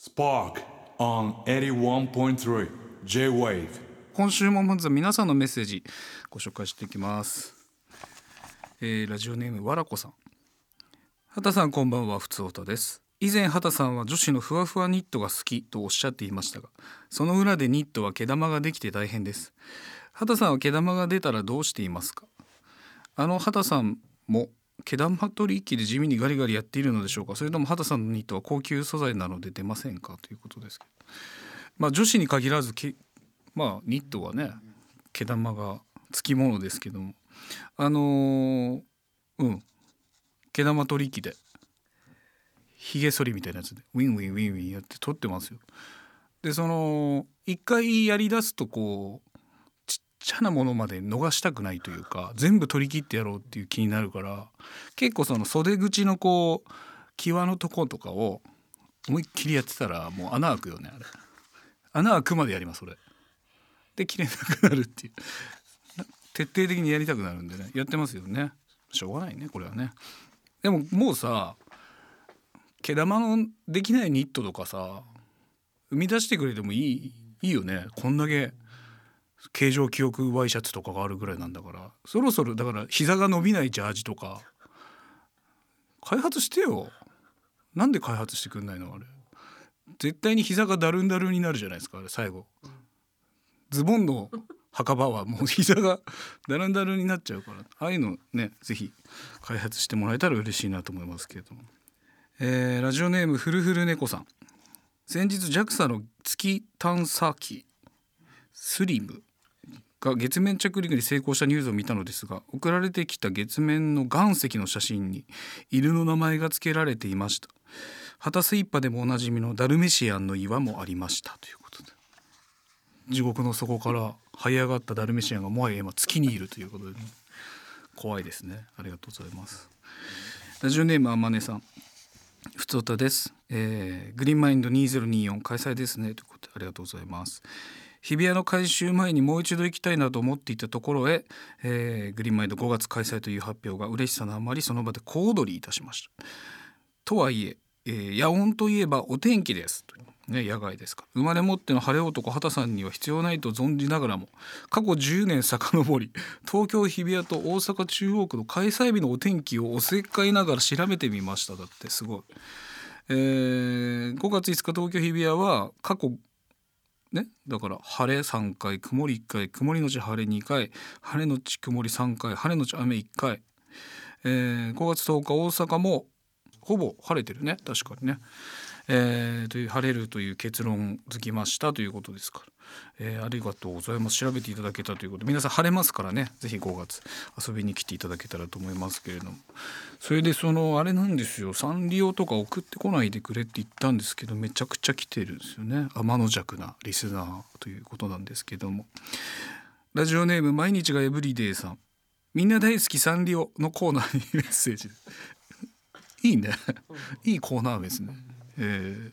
Spark on 81.3 J-Wave. 今週もまず皆さんのメッセージご紹介していきます、えーラジオネームわらこさん。畑さんこんばんはふつおたです。以前畑さんは女子のふわふわニットが好きとおっしゃっていましたがその裏でニットは毛玉ができて大変です。畑さんは毛玉が出たらどうしていますか？あの畑さんも毛玉取り機で地味にガリガリやっているのでしょうか？それとも畑さんのニットは高級素材なので出ませんか？ということですけど。まあ女子に限らずけまあニットはね毛玉がつきものですけども。あのーうん。毛玉取り機でひげ剃りみたいなやつでウィンウィンウィンウィンやって取ってますよ。でその一回やり出すとこうちっちゃなものまで逃したくないというか全部取り切ってやろうっていう気になるから結構その袖口のこう際のとことかを思いっきりやってたらもう穴開くよねあれ。穴開くまでやりますそれで切れなくなるっていう。徹底的にやりたくなるんでね。やってますよね。しょうがないねこれはね。でももうさ毛玉のできないニットとかさ生み出してくれてもいいいいよね。こんだけ形状記憶ワイシャツとかがあるぐらいなんだからそろそろだから膝が伸びないジャージとか開発してよ。なんで開発してくんないの？あれ。絶対に膝がだるんだるんになるじゃないですかあれ最後。ズボンの墓場はもう膝が だるんだるんになっちゃうから。ああいうのねぜひ開発してもらえたら嬉しいなと思いますけれども、えーラジオネームふるふる猫さん。先日 JAXA の月探査機スリム。が月面着陸に成功したニュースを見たのですが送られてきた月面の岩石の写真に犬の名前が付けられていました。旗スイッパでもおなじみのダルメシアンの岩もありました。ということで。地獄の底から這い上がったダルメシアンがもはや今月にいるということで、ね、怖いですね。ありがとうございます。ラジオネームあまねさん。ふつおたです、えーグリーンマインド2024開催ですね。ということでありがとうございます。日比谷の改修前にもう一度行きたいなと思っていたところへ、えーグリーンマイド5月開催という発表が嬉しさのあまりその場で小躍りいたしました。とはいええー夜音といえばお天気ですね、野外ですか。生まれ持っての晴れ男畑さんには必要ないと存じながらも過去10年遡り東京日比谷と大阪中央区の開催日のお天気をおせっかいながら調べてみました。だってすごい、えー5月5日東京日比谷は過去ね、だから晴れ3回曇り1回曇りのち晴れ2回晴れのち曇り3回晴れのち雨1回、えー5月10日大阪もほぼ晴れてるね確かにね、えーという晴れるという結論づきましたということですから、えーありがとうございます。調べていただけたということ。で皆さん晴れますからね。ぜひ5月遊びに来ていただけたらと思いますけれども。それでそのあれなんですよ。サンリオとか送ってこないでくれって言ったんですけどめちゃくちゃ来てるんですよね。天の弱なリスナーということなんですけども。ラジオネーム毎日がエブリデイさん。みんな大好きサンリオのコーナーにメッセージ。いいね。いいコーナーですね、えー。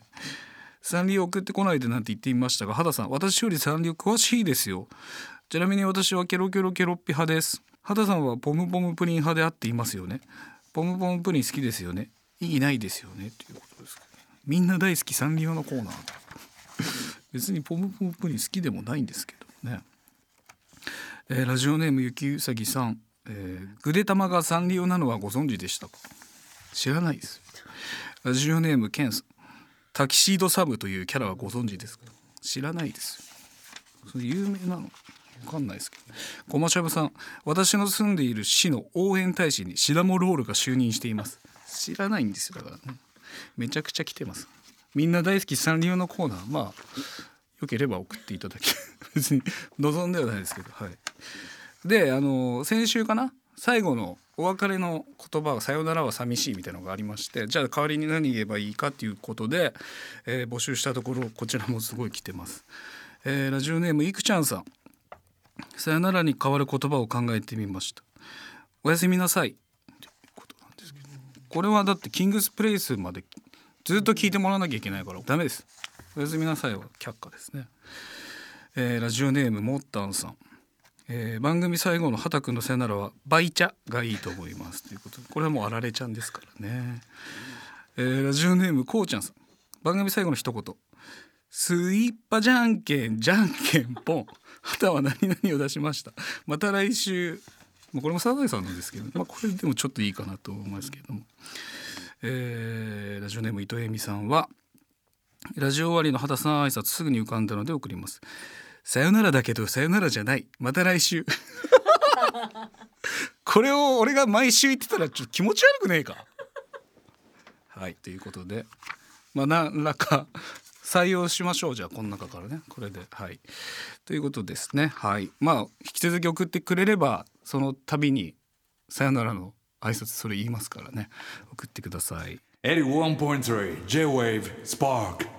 サンリオ送ってこないでなんて言っていましたが肌さん私よりサンリオ詳しいですよ。ちなみに私はケロケロケロッピ派です。肌さんはポムポムプリン派であっていますよね。ポムポムプリン好きですよね。意義ないですよね。ということですけどみんな大好きサンリオのコーナー。別にポムポムプリン好きでもないんですけどね。えーラジオネームゆきうさぎさん、えーぐでたまがサンリオなのはご存知でしたか？知らないです。ラジオネームケンさん。タキシードサムというキャラはご存知ですか？知らないです。それ有名なの？わかんないですけど。ごましゃぶさん私の住んでいる市の応援大使にシダモロールが就任しています。知らないんですよだから、ね、めちゃくちゃ来てます。みんな大好きサンリオのコーナー。まあよければ送っていただき 別に望んではないですけど。はい。であの先週かな？最後のお別れの言葉は「さよならは寂しい」みたいなのがありましてじゃあ代わりに何言えばいいかっていうことで、えー募集したところこちらもすごい来てます、えーラジオネームいくちゃんさん「さよならに代わる言葉を考えてみました。おやすみなさい」ということなんですけど。これはだってキングスプレイスまでずっと聞いてもらわなきゃいけないからダメです。おやすみなさいは却下ですね。えーラジオネームもったんさん、えー番組最後の畑くんのさよならは倍茶がいいと思いますということこれはもうあられちゃんですからね、えーラジオネームこうちゃんさん。番組最後の一言。スイッパじゃんけんじゃんけんポン旗は何々を出しました。また来週。まあこれもサザエさんなんですけど、まあ、これでもちょっといいかなと思いますけども、えーラジオネーム伊藤恵美さんはラジオ終わりの畑さん挨拶すぐに浮かんだので送ります。さよならだけどさよならじゃない。また来週。これを俺が毎週言ってたらちょっと気持ち悪くねえか。はいということで。まあ何らか採用しましょうじゃあこの中からね。これで。はい。ということですね。はい。まあ引き続き送ってくれればその度にさよならの挨拶それ言いますからね。送ってください。81.3 J-Wave Spark